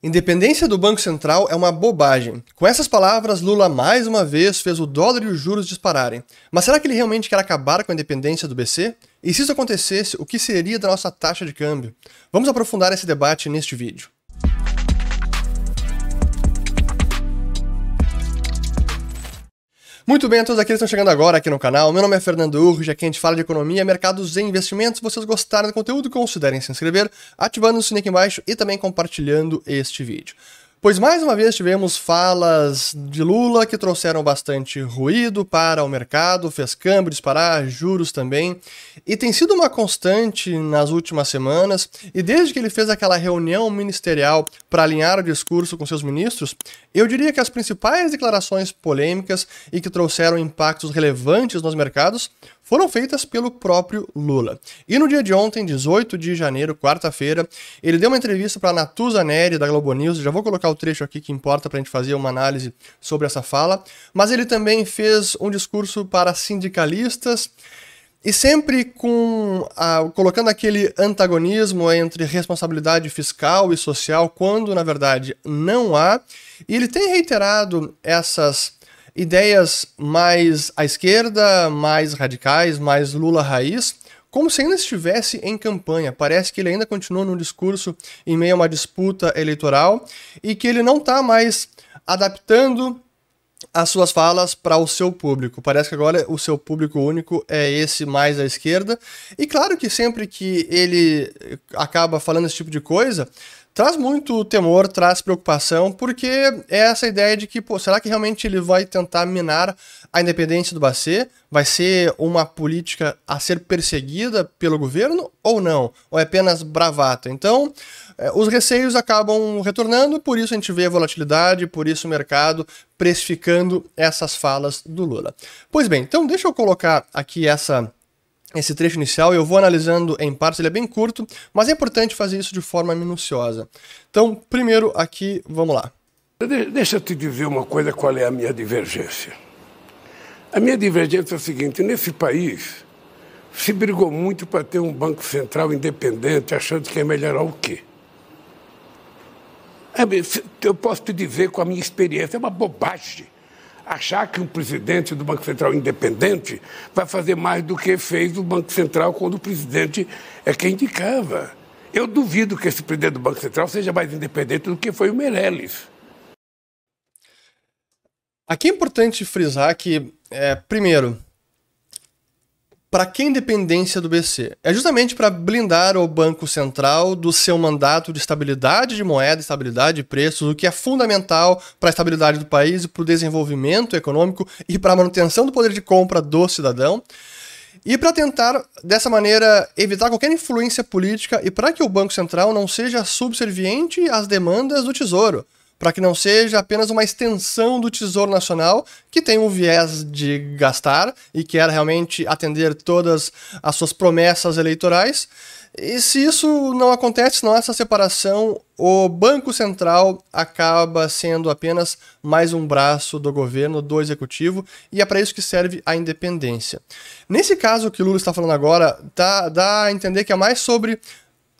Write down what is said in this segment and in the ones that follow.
Independência do Banco Central é uma bobagem. Com essas palavras, Lula mais uma vez fez o dólar e os juros dispararem. Mas será que ele realmente quer acabar com a independência do BC? E se isso acontecesse, o que seria da nossa taxa de câmbio? Vamos aprofundar esse debate neste vídeo. Muito bem, a todos aqueles que estão chegando agora aqui no canal, meu nome é Fernando Urge, aqui a gente fala de economia, mercados e investimentos. Se vocês gostaram do conteúdo, considerem se inscrever, ativando o sininho aqui embaixo e também compartilhando este vídeo. Pois mais uma vez tivemos falas de Lula que trouxeram bastante ruído para o mercado, fez câmbio disparar, juros também, e tem sido uma constante nas últimas semanas, e desde que ele fez aquela reunião ministerial para alinhar o discurso com seus ministros, eu diria que as principais declarações polêmicas e que trouxeram impactos relevantes nos mercados foram feitas pelo próprio Lula. E no dia de ontem, 18 de janeiro, quarta-feira, ele deu uma entrevista para a Natuza Neri, da Globo News, já vou colocar o trecho aqui que importa para a gente fazer uma análise sobre essa fala, mas ele também fez um discurso para sindicalistas, e sempre com colocando aquele antagonismo entre responsabilidade fiscal e social, quando na verdade não há. E ele tem reiterado essas ideias mais à esquerda, mais radicais, mais Lula raiz, como se ainda estivesse em campanha. Parece que ele ainda continua no discurso em meio a uma disputa eleitoral e que ele não está mais adaptando as suas falas para o seu público. Parece que agora o seu público único é esse mais à esquerda. E claro que sempre que ele acaba falando esse tipo de coisa, traz muito temor, traz preocupação, porque é essa ideia de que, pô, será que realmente ele vai tentar minar a independência do Bacê? Vai ser uma política a ser perseguida pelo governo ou não? Ou é apenas bravata? Então, é, os receios acabam retornando, por isso a gente vê a volatilidade, por isso o mercado precificando essas falas do Lula. Pois bem, então deixa eu colocar aqui essa esse trecho inicial eu vou analisando em partes, ele é bem curto, mas é importante fazer isso de forma minuciosa. Então, primeiro aqui, vamos lá. Deixa eu te dizer uma coisa, qual é a minha divergência. A minha divergência é a seguinte, nesse país se brigou muito para ter um banco central independente, achando que ia melhorar o quê? É, eu posso te dizer com a minha experiência, é uma bobagem achar que um presidente do Banco Central independente vai fazer mais do que fez o Banco Central quando o presidente é quem indicava. Eu duvido que esse presidente do Banco Central seja mais independente do que foi o Meirelles. Aqui é importante frisar que, é, primeiro, para que independência do BC? É justamente para blindar o Banco Central do seu mandato de estabilidade de moeda, estabilidade de preços, o que é fundamental para a estabilidade do país para o desenvolvimento econômico e para a manutenção do poder de compra do cidadão. E para tentar, dessa maneira, evitar qualquer influência política e para que o Banco Central não seja subserviente às demandas do Tesouro para que não seja apenas uma extensão do Tesouro Nacional que tem um viés de gastar e quer realmente atender todas as suas promessas eleitorais. E se isso não acontece, não há essa separação, o Banco Central acaba sendo apenas mais um braço do governo, do executivo, e é para isso que serve a independência. Nesse caso que o Lula está falando agora, dá, dá a entender que é mais sobre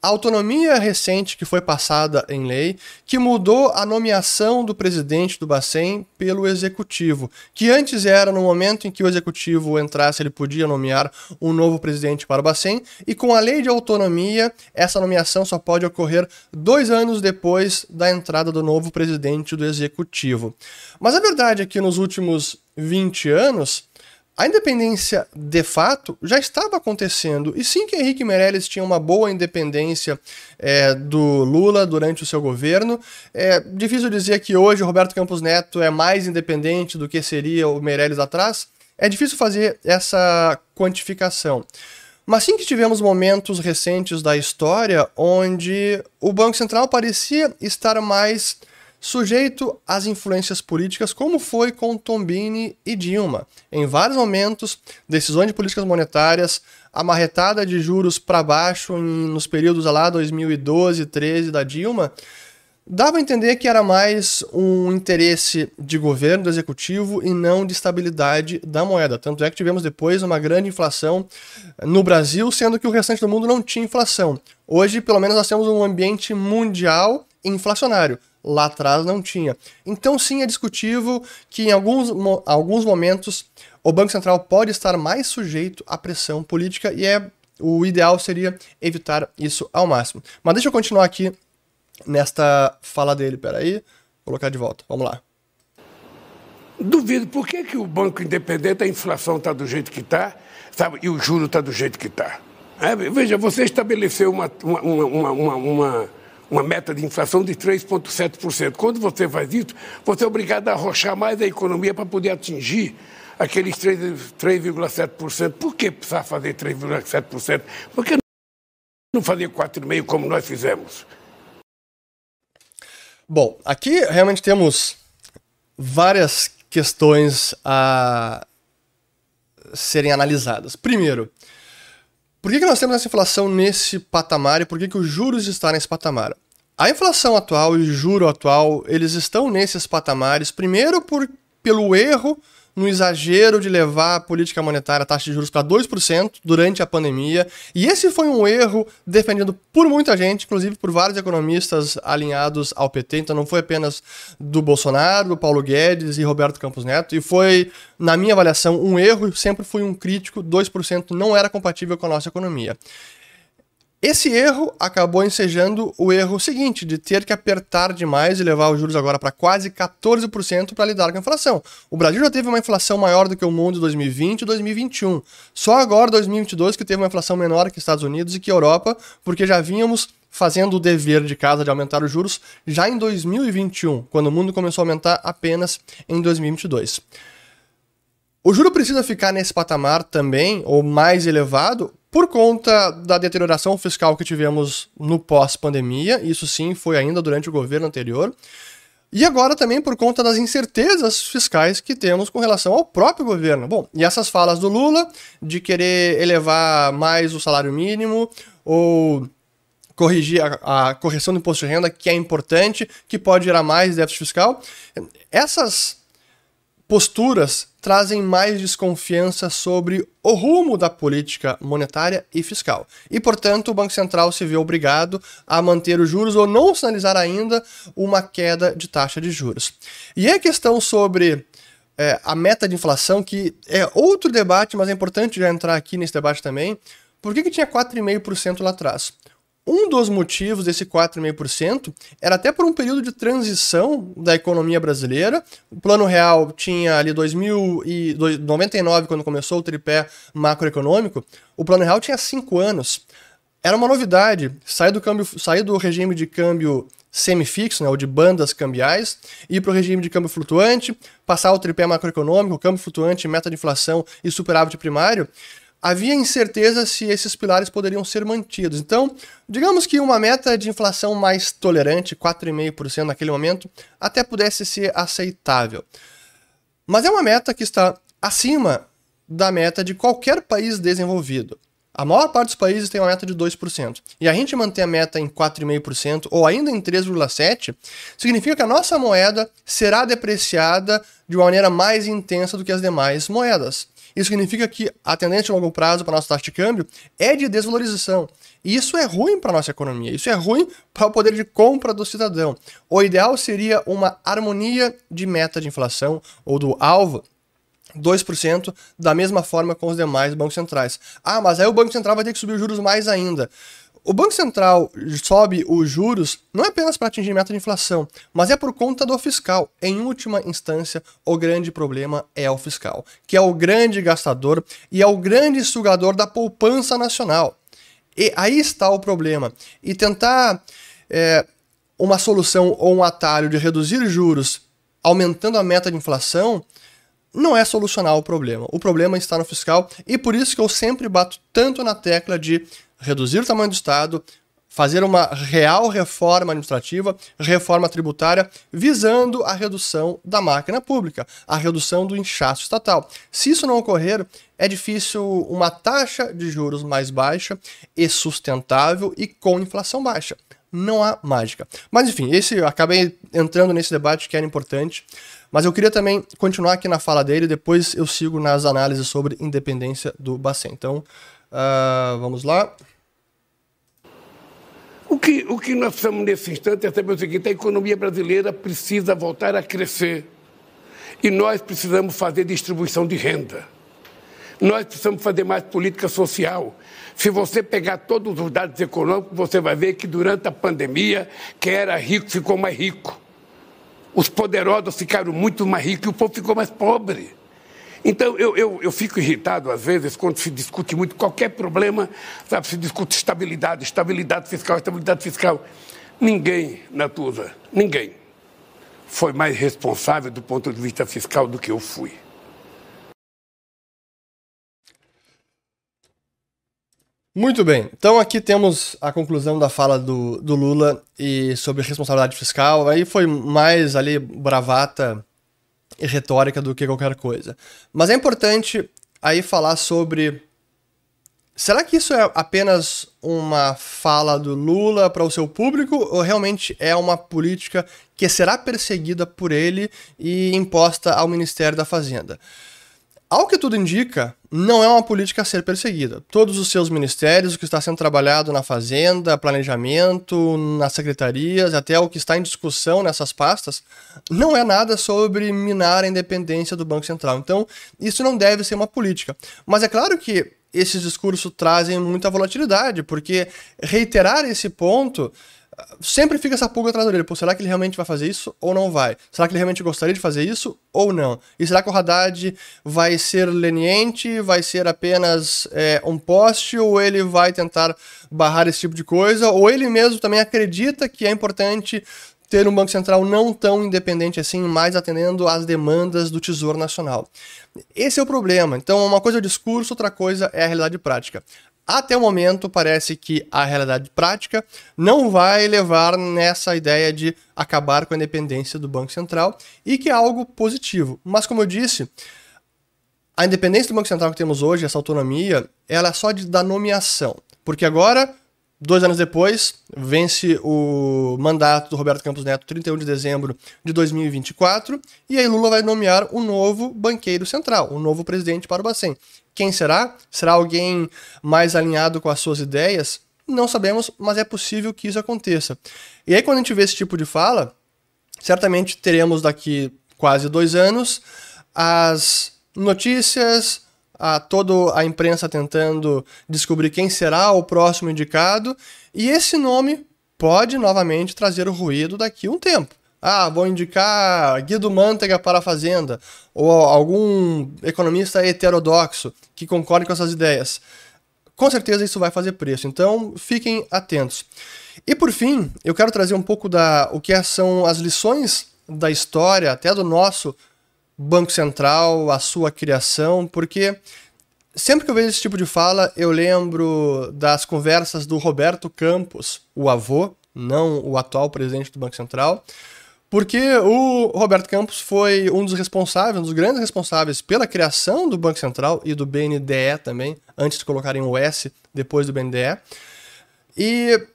a autonomia recente que foi passada em lei, que mudou a nomeação do presidente do Bacen pelo executivo, que antes era no momento em que o executivo entrasse, ele podia nomear um novo presidente para o Bacen, e com a lei de autonomia, essa nomeação só pode ocorrer dois anos depois da entrada do novo presidente do executivo. Mas a verdade é que nos últimos 20 anos, a independência de fato já estava acontecendo. E sim que Henrique Meirelles tinha uma boa independência é, do Lula durante o seu governo. É difícil dizer que hoje Roberto Campos Neto é mais independente do que seria o Meirelles atrás. É difícil fazer essa quantificação. Mas sim que tivemos momentos recentes da história onde o Banco Central parecia estar mais sujeito às influências políticas, como foi com Tombini e Dilma. Em vários momentos, decisões de políticas monetárias, a marretada de juros para baixo em, nos períodos lá 2012, 13 da Dilma, dava a entender que era mais um interesse de governo, do executivo, e não de estabilidade da moeda. Tanto é que tivemos depois uma grande inflação no Brasil, sendo que o restante do mundo não tinha inflação. Hoje, pelo menos, nós temos um ambiente mundial inflacionário. Lá atrás não tinha. Então, sim, é discutível que em alguns, alguns momentos o Banco Central pode estar mais sujeito à pressão política e é o ideal seria evitar isso ao máximo. Mas deixa eu continuar aqui nesta fala dele. Peraí, vou colocar de volta. Vamos lá. Duvido. Por que, que o Banco Independente, a inflação está do jeito que está e o juro está do jeito que está? É, veja, você estabeleceu uma, uma, uma, uma, uma meta de inflação de 3,7%. Quando você faz isso, você é obrigado a arrochar mais a economia para poder atingir aqueles 3,7%. Por que precisar fazer 3,7%? Por que não fazer 4,5% como nós fizemos? Bom, aqui realmente temos várias questões a serem analisadas. Primeiro, por que, que nós temos essa inflação nesse patamar e por que, que os juros estão nesse patamar? A inflação atual e o juro atual, eles estão nesses patamares, primeiro por, pelo erro no exagero de levar a política monetária, a taxa de juros para 2% durante a pandemia. E esse foi um erro defendido por muita gente, inclusive por vários economistas alinhados ao PT. Então não foi apenas do Bolsonaro, do Paulo Guedes e Roberto Campos Neto. E foi, na minha avaliação, um erro. Sempre fui um crítico. 2% não era compatível com a nossa economia. Esse erro acabou ensejando o erro seguinte, de ter que apertar demais e levar os juros agora para quase 14% para lidar com a inflação. O Brasil já teve uma inflação maior do que o mundo em 2020 e 2021. Só agora, 2022, que teve uma inflação menor que Estados Unidos e que Europa, porque já vínhamos fazendo o dever de casa de aumentar os juros já em 2021, quando o mundo começou a aumentar apenas em 2022. O juro precisa ficar nesse patamar também, ou mais elevado, por conta da deterioração fiscal que tivemos no pós-pandemia, isso sim foi ainda durante o governo anterior, e agora também por conta das incertezas fiscais que temos com relação ao próprio governo. Bom, e essas falas do Lula de querer elevar mais o salário mínimo ou corrigir a, a correção do imposto de renda, que é importante, que pode gerar mais déficit fiscal, essas posturas trazem mais desconfiança sobre o rumo da política monetária e fiscal. E, portanto, o Banco Central se vê obrigado a manter os juros ou não sinalizar ainda uma queda de taxa de juros. E a questão sobre é, a meta de inflação, que é outro debate, mas é importante já entrar aqui nesse debate também. Por que, que tinha 4,5% lá atrás? Um dos motivos desse 4,5% era até por um período de transição da economia brasileira. O Plano Real tinha ali 2099, quando começou o tripé macroeconômico, o Plano Real tinha cinco anos. Era uma novidade sair do, câmbio, sair do regime de câmbio semifixo, né, ou de bandas cambiais, ir para o regime de câmbio flutuante, passar o tripé macroeconômico, câmbio flutuante, meta de inflação e superávit primário havia incerteza se esses pilares poderiam ser mantidos. Então, digamos que uma meta de inflação mais tolerante, 4,5% naquele momento, até pudesse ser aceitável. Mas é uma meta que está acima da meta de qualquer país desenvolvido. A maior parte dos países tem uma meta de 2%. E a gente manter a meta em 4,5% ou ainda em 3,7% significa que a nossa moeda será depreciada de uma maneira mais intensa do que as demais moedas. Isso significa que a tendência a longo prazo para a nossa taxa de câmbio é de desvalorização. E isso é ruim para a nossa economia, isso é ruim para o poder de compra do cidadão. O ideal seria uma harmonia de meta de inflação ou do alvo 2%, da mesma forma com os demais bancos centrais. Ah, mas aí o Banco Central vai ter que subir os juros mais ainda. O Banco Central sobe os juros não é apenas para atingir meta de inflação, mas é por conta do fiscal. Em última instância, o grande problema é o fiscal, que é o grande gastador e é o grande sugador da poupança nacional. E aí está o problema. E tentar é, uma solução ou um atalho de reduzir juros aumentando a meta de inflação não é solucionar o problema. O problema está no fiscal e por isso que eu sempre bato tanto na tecla de reduzir o tamanho do Estado, fazer uma real reforma administrativa, reforma tributária, visando a redução da máquina pública, a redução do inchaço estatal. Se isso não ocorrer, é difícil uma taxa de juros mais baixa e sustentável e com inflação baixa. Não há mágica. Mas enfim, esse acabei entrando nesse debate que era importante. Mas eu queria também continuar aqui na fala dele, depois eu sigo nas análises sobre independência do Bacen. Então, uh, vamos lá. O que, o que nós precisamos nesse instante é saber o seguinte: a economia brasileira precisa voltar a crescer. E nós precisamos fazer distribuição de renda. Nós precisamos fazer mais política social. Se você pegar todos os dados econômicos, você vai ver que durante a pandemia, quem era rico ficou mais rico. Os poderosos ficaram muito mais ricos e o povo ficou mais pobre. Então, eu, eu, eu fico irritado, às vezes, quando se discute muito qualquer problema, sabe, se discute estabilidade, estabilidade fiscal, estabilidade fiscal. Ninguém, Natuza, ninguém foi mais responsável do ponto de vista fiscal do que eu fui. Muito bem. Então aqui temos a conclusão da fala do, do Lula e sobre responsabilidade fiscal. Aí foi mais ali bravata e retórica do que qualquer coisa. Mas é importante aí falar sobre. Será que isso é apenas uma fala do Lula para o seu público ou realmente é uma política que será perseguida por ele e imposta ao Ministério da Fazenda? Ao que tudo indica, não é uma política a ser perseguida. Todos os seus ministérios, o que está sendo trabalhado na Fazenda, planejamento, nas secretarias, até o que está em discussão nessas pastas, não é nada sobre minar a independência do Banco Central. Então, isso não deve ser uma política. Mas é claro que esses discursos trazem muita volatilidade, porque reiterar esse ponto sempre fica essa pulga atrás da orelha. Pô, será que ele realmente vai fazer isso ou não vai? Será que ele realmente gostaria de fazer isso ou não? E será que o Haddad vai ser leniente, vai ser apenas é, um poste, ou ele vai tentar barrar esse tipo de coisa? Ou ele mesmo também acredita que é importante ter um Banco Central não tão independente assim, mais atendendo às demandas do Tesouro Nacional. Esse é o problema. Então, uma coisa é o discurso, outra coisa é a realidade prática. Até o momento, parece que a realidade prática não vai levar nessa ideia de acabar com a independência do Banco Central e que é algo positivo. Mas, como eu disse, a independência do Banco Central que temos hoje, essa autonomia, ela é só de, da nomeação. Porque agora, dois anos depois, vence o mandato do Roberto Campos Neto, 31 de dezembro de 2024, e aí Lula vai nomear um novo banqueiro central, um novo presidente para o Bacen. Quem será? Será alguém mais alinhado com as suas ideias? Não sabemos, mas é possível que isso aconteça. E aí, quando a gente vê esse tipo de fala, certamente teremos daqui quase dois anos as notícias, a toda a imprensa tentando descobrir quem será o próximo indicado, e esse nome pode novamente trazer o ruído daqui a um tempo. Ah, vou indicar Guido Mantega para a Fazenda, ou algum economista heterodoxo que concorde com essas ideias. Com certeza isso vai fazer preço, então fiquem atentos. E por fim, eu quero trazer um pouco da o que são as lições da história, até do nosso Banco Central, a sua criação, porque sempre que eu vejo esse tipo de fala, eu lembro das conversas do Roberto Campos, o avô, não o atual presidente do Banco Central, porque o Roberto Campos foi um dos responsáveis, um dos grandes responsáveis pela criação do Banco Central e do BNDE também, antes de colocarem o S depois do BNDE. E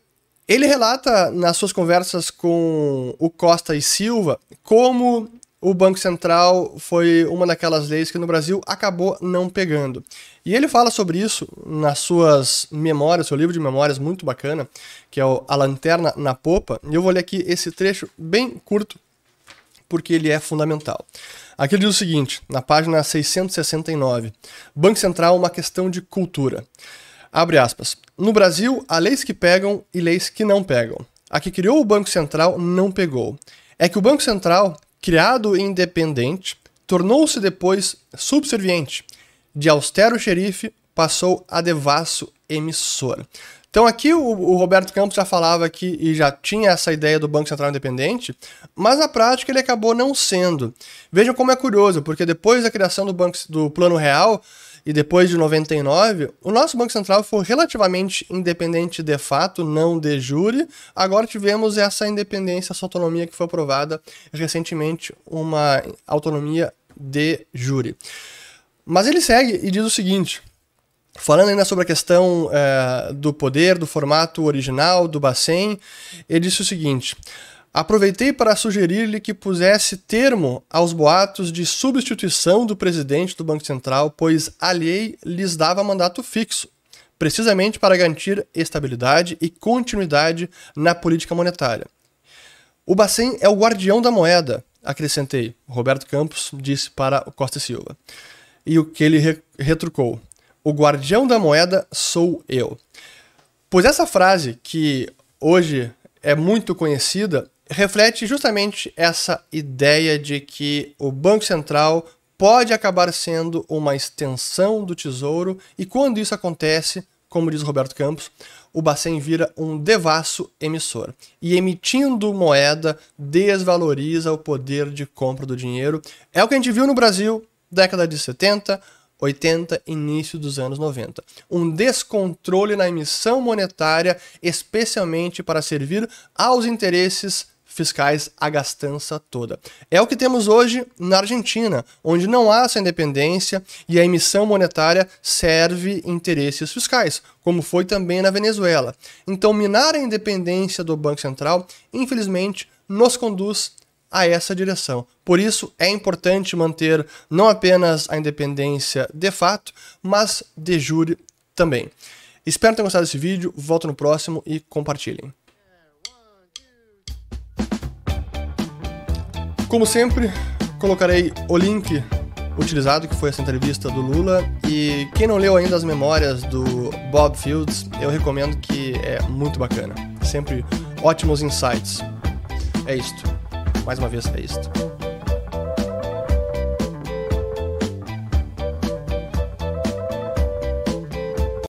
ele relata nas suas conversas com o Costa e Silva como o Banco Central foi uma daquelas leis que no Brasil acabou não pegando. E ele fala sobre isso nas suas memórias, seu livro de memórias muito bacana, que é A Lanterna na Popa. E eu vou ler aqui esse trecho bem curto, porque ele é fundamental. Aqui ele diz o seguinte, na página 669: Banco Central, uma questão de cultura. Abre aspas. No Brasil, há leis que pegam e leis que não pegam. A que criou o Banco Central não pegou. É que o Banco Central criado independente, tornou-se depois subserviente. De austero xerife, passou a devasso emissor. Então aqui o, o, Roberto Campos já falava que e já tinha essa ideia do Banco Central Independente, mas na prática ele acabou não sendo. Vejam como é curioso, porque depois da criação do, banco, do Plano Real, e depois de 99, o nosso Banco Central foi relativamente independente de fato, não de jure. Agora tivemos essa independência, essa autonomia que foi aprovada recentemente, uma autonomia de jure. Mas ele segue e diz o seguinte: Falando ainda sobre a questão é, do poder, do formato original, do Bacen, ele disse o seguinte: Aproveitei para sugerir-lhe que pusesse termo aos boatos de substituição do presidente do Banco Central, pois a lei lhes dava mandato fixo. precisamente para garantir estabilidade e continuidade na política monetária. O Bacen é o guardião da moeda, acrescentei, Roberto Campos disse para Costa Silva. E o que ele re retrucou: O guardião da moeda sou eu. Pois essa frase, que hoje é muito conhecida, reflete justamente essa ideia de que o Banco Central pode acabar sendo uma extensão do tesouro, e quando isso acontece, como diz Roberto Campos, o Bacen vira um devasso emissor. E emitindo moeda desvaloriza o poder de compra do dinheiro. É o que a gente viu no Brasil, década de 70, 80, início dos anos 90. Um descontrole na emissão monetária, especialmente para servir aos interesses fiscais a gastança toda. É o que temos hoje na Argentina, onde não há essa independência e a emissão monetária serve interesses fiscais, como foi também na Venezuela. Então, minar a independência do Banco Central, infelizmente, nos conduz a essa direção. Por isso, é importante manter não apenas a independência de fato, mas de jure também. Espero ter gostado desse vídeo, volto no próximo e compartilhem. Como sempre, colocarei o link utilizado, que foi essa entrevista do Lula. E quem não leu ainda as memórias do Bob Fields, eu recomendo que é muito bacana. Sempre ótimos insights. É isto. Mais uma vez, é isto.